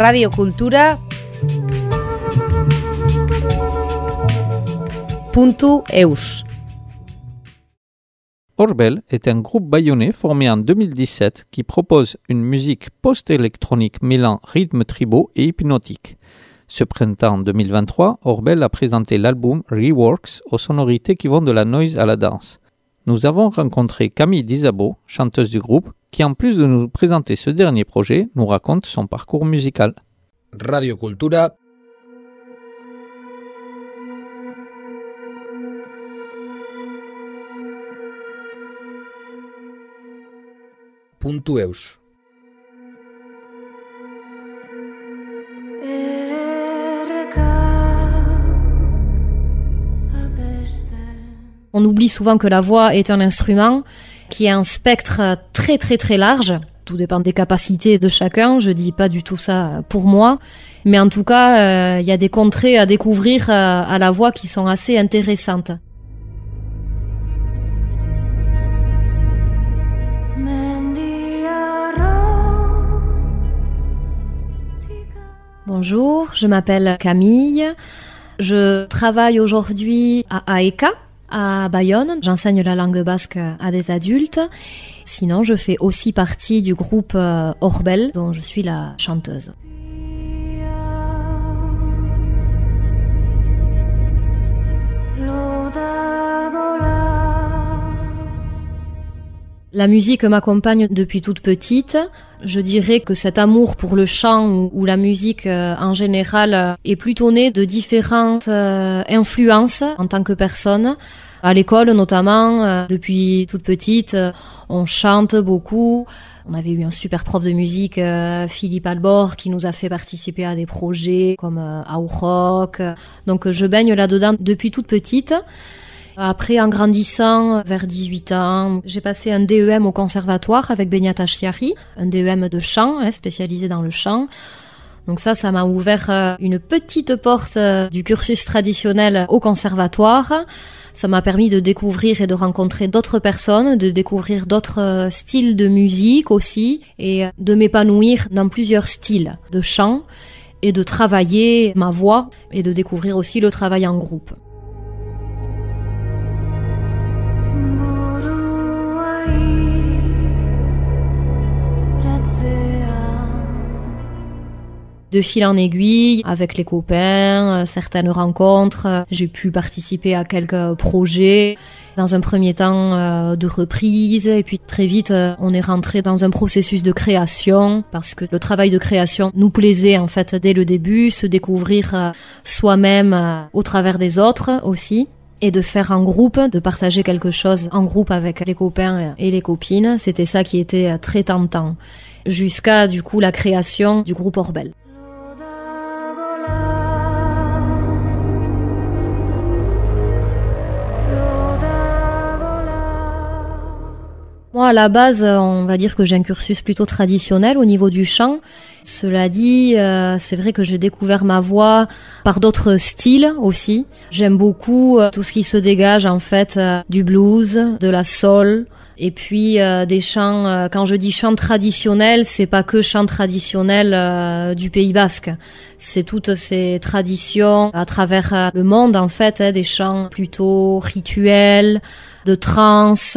radiocultura.eus Orbel est un groupe bayonnais formé en 2017 qui propose une musique post-électronique mêlant rythmes tribaux et hypnotiques. Ce printemps 2023, Orbel a présenté l'album Reworks aux sonorités qui vont de la noise à la danse. Nous avons rencontré Camille Dizabo, chanteuse du groupe, qui en plus de nous présenter ce dernier projet, nous raconte son parcours musical. Radio Cultura On oublie souvent que la voix est un instrument qui a un spectre très très très large. Tout dépend des capacités de chacun. Je dis pas du tout ça pour moi. Mais en tout cas, euh, il y a des contrées à découvrir euh, à la voix qui sont assez intéressantes. Bonjour, je m'appelle Camille. Je travaille aujourd'hui à AECA, à Bayonne. J'enseigne la langue basque à des adultes. Sinon, je fais aussi partie du groupe euh, Orbel, dont je suis la chanteuse. La musique m'accompagne depuis toute petite. Je dirais que cet amour pour le chant ou, la musique euh, en général euh, est plutôt né de différentes euh, influences en tant que personne. À l'école notamment, depuis toute petite, on chante beaucoup. On avait eu un super prof de musique, Philippe Albor, qui nous a fait participer à des projets comme euh, Rock. Donc je baigne là-dedans depuis toute petite. Après, en grandissant, vers 18 ans, j'ai passé un DEM au conservatoire avec Benyata Chiari, un DEM de chant, hein, spécialisé dans le chant. Donc ça, ça m'a ouvert euh, une petite porte euh, du cursus traditionnel au conservatoire. Ça m'a permis de découvrir et de rencontrer d'autres personnes, de découvrir d'autres euh, styles de musique aussi, et de m'épanouir dans plusieurs styles de chant, et de travailler ma voix, et de découvrir aussi le travail en groupe. De fil en aiguille avec les copains, euh, certaines rencontres. Euh, j'ai pu participer à quelques projets. Dans un premier temps euh, de reprise et puis très vite on est rentré dans un processus de création parce que le travail de création nous plaisait en fait dès le début, se découvrir soi-même au travers des autres aussi et de faire en groupe, de partager quelque chose en groupe avec les copains et les copines, c'était ça qui était très tentant jusqu'à du coup la création du groupe Orbel. Moi, à la base, on va dire que j'ai un cursus plutôt traditionnel au niveau du chant. Cela dit, euh, c'est vrai que j'ai découvert ma voix par d'autres styles aussi. J'aime beaucoup euh, tout ce qui se dégage en fait euh, du blues, de la soul, et puis des chants. quand je dis chant traditionnel, c'est pas que chant traditionnel du Pays Basque. C'est toutes ces traditions à travers le monde en fait, hein, des chants plutôt rituels, de trance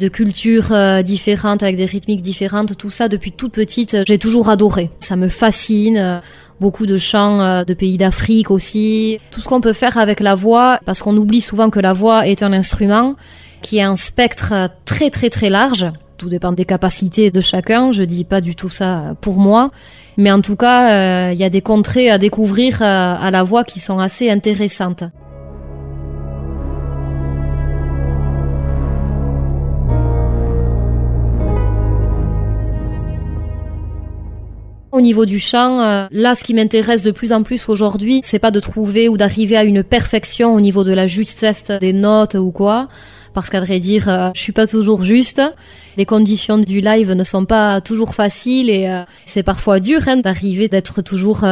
de cultures euh, différentes, avec des rythmiques différentes, tout ça depuis toute petite, j'ai toujours adoré. Ça me fascine beaucoup de chants euh, de pays d'Afrique aussi. Tout ce qu'on peut faire avec la voix, parce qu'on oublie souvent que la voix est un instrument qui a un spectre très très très large. Tout dépend des capacités de chacun. Je dis pas du tout ça pour moi, mais en tout cas, euh, il y a des contrées à découvrir à la voix qui sont assez intéressantes. Au niveau du chant, euh, là, ce qui m'intéresse de plus en plus aujourd'hui, c'est pas de trouver ou d'arriver à une perfection au niveau de la justesse des notes ou quoi, parce qu'à vrai dire, euh, je suis pas toujours juste. Les conditions du live ne sont pas toujours faciles et euh, c'est parfois dur hein, d'arriver d'être toujours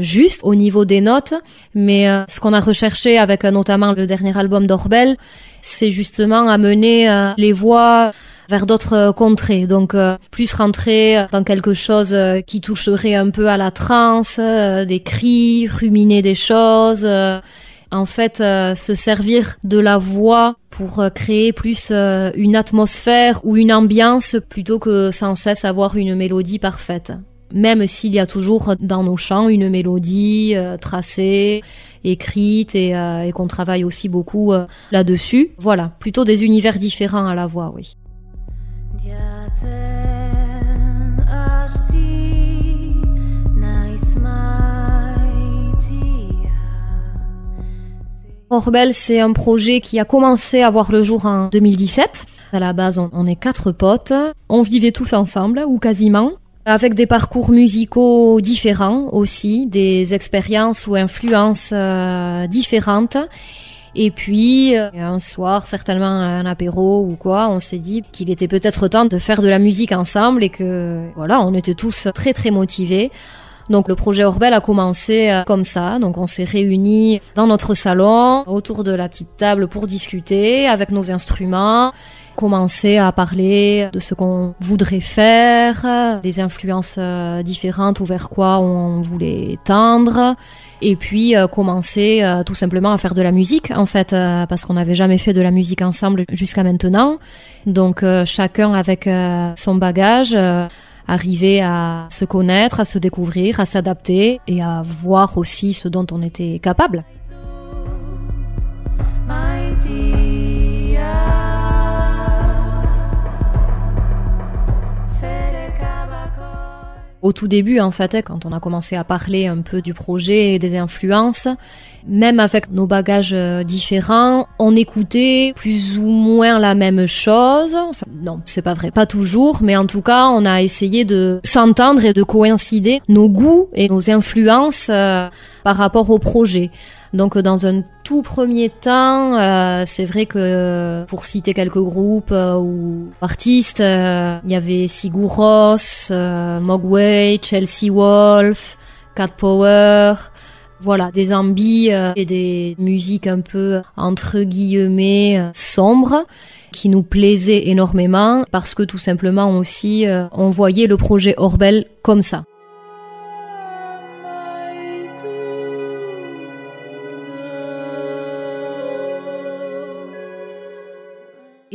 juste au niveau des notes. Mais ce qu'on a recherché avec notamment le dernier album d'Orbel, c'est justement amener les voix vers d'autres contrées. Donc plus rentrer dans quelque chose qui toucherait un peu à la transe, des cris, ruminer des choses en fait se servir de la voix pour créer plus une atmosphère ou une ambiance plutôt que sans cesse avoir une mélodie parfaite même s'il y a toujours dans nos chants une mélodie euh, tracée, écrite et, euh, et qu'on travaille aussi beaucoup euh, là-dessus. Voilà, plutôt des univers différents à la voix, oui. Orbel, c'est un projet qui a commencé à voir le jour en 2017. À la base, on, est quatre potes. On vivait tous ensemble, ou quasiment avec des parcours musicaux différents aussi, des expériences ou influences euh, différentes. Et puis, euh, un soir, certainement un apéro ou quoi, on s'est dit qu'il était peut-être temps de faire de la musique ensemble et que, voilà, on était tous très très motivés. Donc le projet Orbel a commencé euh, comme ça. Donc on s'est réunis dans notre salon autour de la petite table pour discuter avec nos instruments commencer à parler de ce qu'on voudrait faire, des influences euh, différentes ou vers quoi on voulait tendre et puis euh, commencer euh, tout simplement à faire de la musique en fait parce qu'on n'avait jamais fait de la musique ensemble jusqu'à maintenant. Donc chacun avec son bagage arriver à se connaître à se découvrir à s'adapter et à voir aussi ce dont on était capable au tout début, en fait, quand on a commencé à parler un peu du projet et des influences, même avec nos bagages euh, différents, on écoutait plus ou moins la même chose. Enfin, non, c'est pas vrai, pas toujours, mais en tout cas, on a essayé de s'entendre et de coïncider nos goûts et nos influences euh, par rapport au projet. Donc dans un tout premier temps, euh, c'est vrai que pour citer quelques groupes euh, ou artistes, euh, il y avait Sigur Rós, Mogwai, Chelsea Wolf, Cat Power, voilà, des ambies et des musiques un peu entre guillemets sombres qui nous plaisaient énormément parce que tout simplement aussi on voyait le projet Orbel comme ça.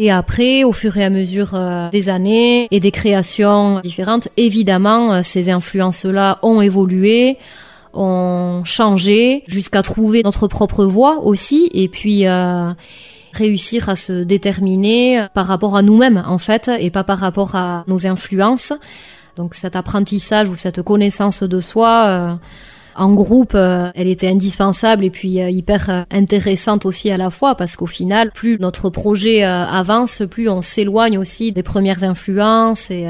Et après, au fur et à mesure euh, des années et des créations différentes, évidemment, euh, ces influences-là ont évolué, ont changé, jusqu'à trouver notre propre voie aussi, et puis euh, réussir à se déterminer par rapport à nous-mêmes, en fait, et pas par rapport à nos influences. Donc cet apprentissage ou cette connaissance de soi en groupe, euh, elle était indispensable et puis euh, hyper euh, intéressante aussi à la fois parce qu'au final, plus notre projet avance, plus on s'éloigne aussi des premières influences et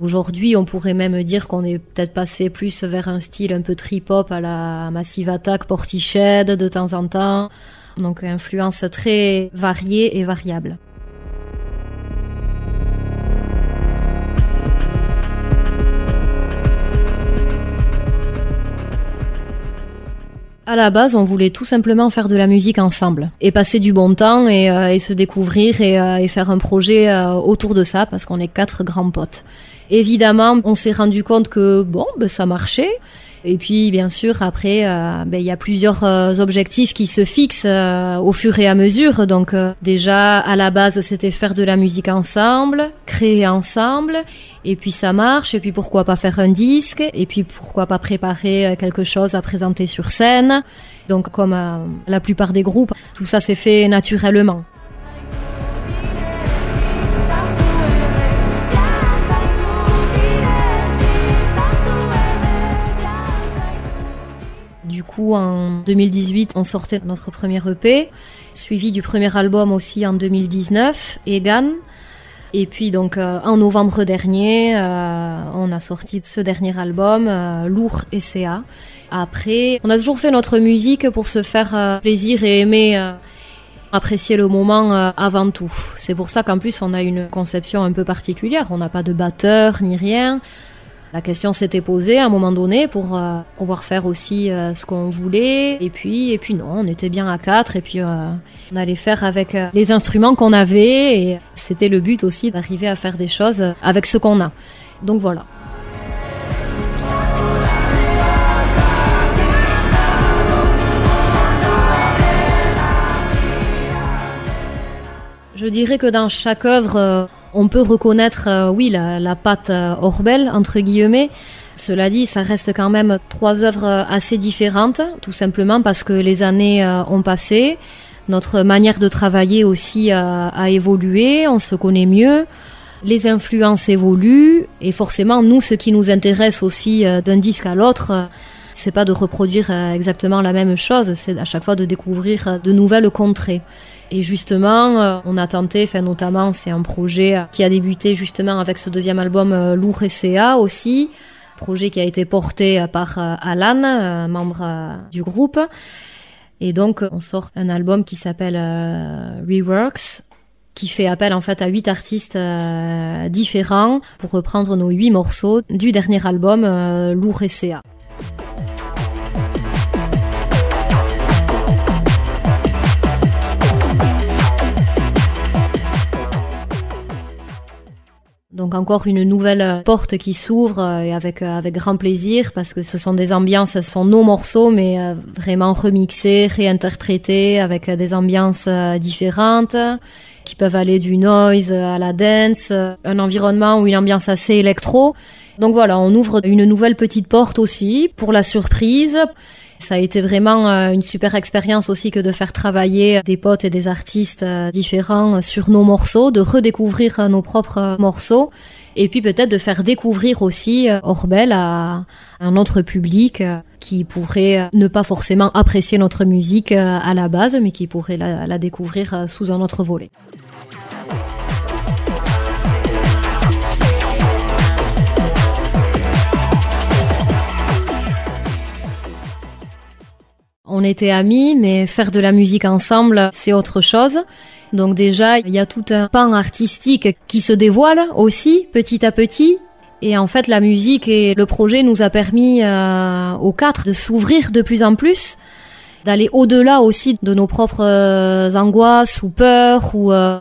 aujourd'hui, on pourrait même dire qu'on est peut-être passé plus vers un style un peu trip-hop à la Massive Attack, Portiched de temps en temps. Donc influence très variée et variable. À la base, on voulait tout simplement faire de la musique ensemble et passer du bon temps et, euh, se découvrir euh, et, faire un projet euh, autour de ça parce qu'on est quatre grands potes. Évidemment, on s'est rendu compte que bon, ben, ça marchait et puis, bien sûr, après, euh, ben, il y a plusieurs euh, objectifs qui se fixent euh, au fur et à mesure. Donc, déjà, à la base, c'était faire de la musique ensemble, créer ensemble. Et puis, ça marche. Et puis, pourquoi pas faire un disque? Et puis, pourquoi pas préparer quelque chose à présenter sur scène? Donc, comme la plupart des groupes, tout ça s'est fait naturellement. En 2018, on sortait notre premier EP, suivi du premier album aussi en 2019, Egan. Et puis donc euh, en novembre dernier, euh, on a sorti ce dernier album, euh, Lourd et CA. Après, on a toujours fait notre musique pour se faire plaisir et aimer apprécier le moment avant tout. C'est pour ça qu'en plus on a une conception un peu particulière. On n'a pas de batteur ni rien. La question s'était posée à un moment donné pour euh, pouvoir faire aussi euh, ce qu'on voulait. Et puis, et puis non, on était bien à quatre. Et puis, euh, on allait faire avec les instruments qu'on avait. Et c'était le but aussi d'arriver à faire des choses avec ce qu'on a. Donc voilà. Je dirais que dans chaque œuvre, on peut reconnaître, euh, oui, la, la patte euh, Orbel, entre guillemets. Cela dit, ça reste quand même trois œuvres assez différentes, tout simplement parce que les années euh, ont passé. Notre manière de travailler aussi a, évolué, on se connaît mieux, les influences évoluent, et forcément, nous, ce qui nous intéresse aussi d'un disque à l'autre, c'est pas de reproduire exactement la même chose, c'est à chaque fois de découvrir de nouvelles contrées. Et justement, euh, on a tenté, enfin notamment, c'est un projet qui a débuté justement avec ce deuxième album euh, Lourd et aussi, projet qui a été porté par euh, Alan, membre du groupe. Et donc, on sort un album qui s'appelle Reworks, qui fait appel en fait à huit artistes différents pour reprendre nos huit morceaux du dernier album Lourd Donc encore une nouvelle porte qui s'ouvre euh, et avec euh, avec grand plaisir parce que ce sont des ambiances, ce sont nos morceaux mais euh, vraiment remixés, réinterprétés avec des ambiances différentes qui peuvent aller du noise à la dance, un environnement ou une ambiance assez électro. Donc voilà, on ouvre une nouvelle petite porte aussi pour la surprise ça a été vraiment euh, une super expérience aussi que de faire travailler des potes et des artistes euh, différents sur nos morceaux, de redécouvrir euh, nos propres morceaux et puis peut-être de faire découvrir aussi Orbel à un autre public qui pourrait ne pas forcément apprécier notre musique à la base, mais qui pourrait la, la découvrir sous un autre volet. On était amis, mais faire de la musique ensemble, c'est autre chose. Donc déjà, il y a tout un pan artistique qui se dévoile aussi petit à petit. Et en fait, la musique et le projet nous a permis euh, aux quatre de s'ouvrir de plus en plus, d'aller au-delà aussi de nos propres euh, angoisses ou peurs ou euh,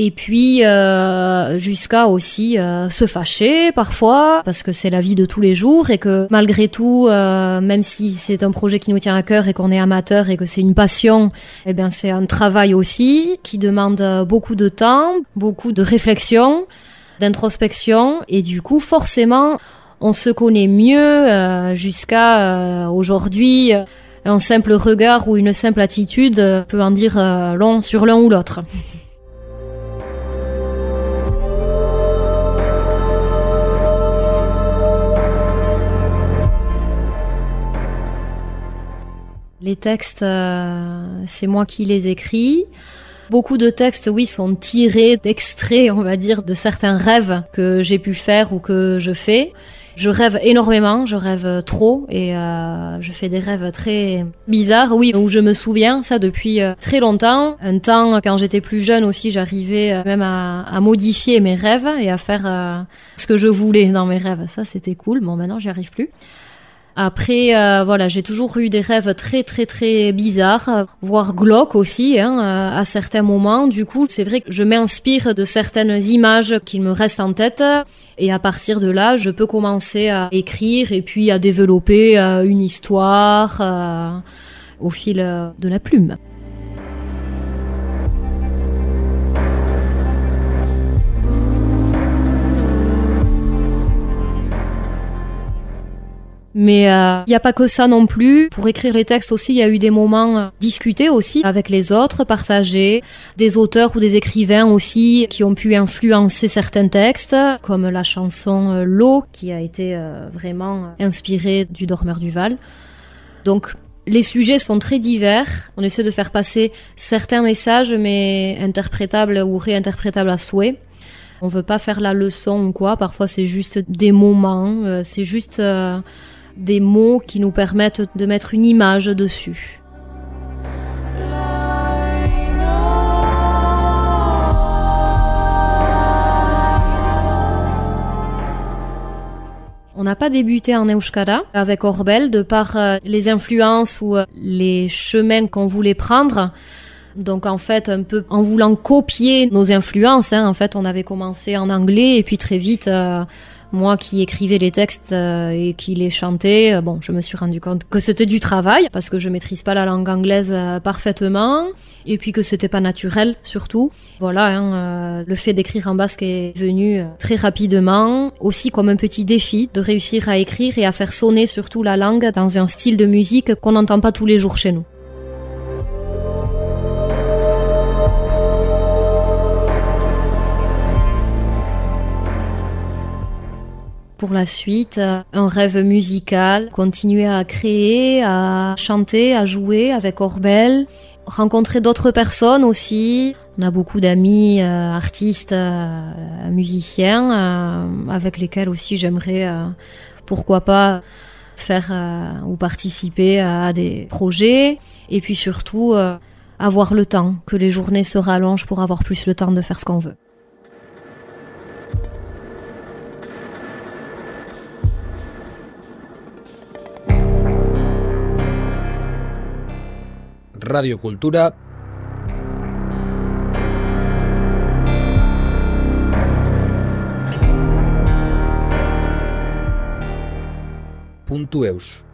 et puis euh, jusqu'à aussi euh, se fâcher parfois parce que c'est la vie de tous les jours et que malgré tout, euh, même si c'est un projet qui nous tient à cœur et qu'on est amateur et que c'est une passion, eh bien c'est un travail aussi qui demande beaucoup de temps, beaucoup de réflexion, d'introspection et du coup forcément on se connaît mieux jusqu'à aujourd'hui. Un simple regard ou une simple attitude peut en dire long sur l'un ou l'autre. Les textes, euh, c'est moi qui les écris. Beaucoup de textes, oui, sont tirés d'extraits, on va dire, de certains rêves que j'ai pu faire ou que je fais. Je rêve énormément, je rêve trop et euh, je fais des rêves très bizarres, oui, où je me souviens, ça depuis euh, très longtemps. Un temps, quand j'étais plus jeune aussi, j'arrivais même à, à, modifier mes rêves et à faire ce que je voulais dans mes rêves. Ça, c'était cool. Bon, maintenant, j'y arrive plus. Après, euh, voilà, j'ai toujours eu des rêves très très très bizarres, voire glauques aussi, hein, euh, à certains moments. Du coup, c'est vrai que je m'inspire de certaines images qui me restent en tête, et à partir de là, je peux commencer à écrire et puis à développer euh, une histoire au fil de la plume. Mais il euh, n'y a pas que ça non plus. Pour écrire les textes aussi, il y a eu des moments euh, discutés aussi avec les autres, partagés, des auteurs ou des écrivains aussi qui ont pu influencer certains textes, comme la chanson euh, L'eau qui a été vraiment inspirée du Dormeur du Val. Donc les sujets sont très divers. On essaie de faire passer certains messages, mais interprétables ou réinterprétables à souhait. On veut pas faire la leçon ou quoi. Parfois, c'est juste des moments. c'est juste des mots qui nous permettent de mettre une image dessus. On n'a pas débuté en euskara avec Orbel de par euh, les influences ou euh, les chemins qu'on voulait prendre. Donc en fait, un peu en voulant copier nos influences, hein, en fait, on avait commencé en anglais et puis très vite, euh, moi qui écrivais les textes euh, et qui les chantais, euh, bon, je me suis rendu compte que c'était du travail parce que je maîtrise pas la langue anglaise euh, parfaitement et puis que c'était pas naturel surtout. Voilà, hein, le fait d'écrire en basque est venu très rapidement, aussi comme un petit défi de réussir à écrire et à faire sonner surtout la langue dans un style de musique qu'on n'entend pas tous les jours chez nous. Pour la suite, euh, un rêve musical, continuer à créer, à chanter, à jouer avec Orbel, rencontrer d'autres personnes aussi. On a beaucoup d'amis euh, artistes, euh, musiciens, avec lesquels aussi j'aimerais, pourquoi pas, faire ou participer à des projets. Et puis surtout, avoir le temps, que les journées se rallongent pour avoir plus le temps de faire ce qu'on veut. Radio Cultura. Puntu eus.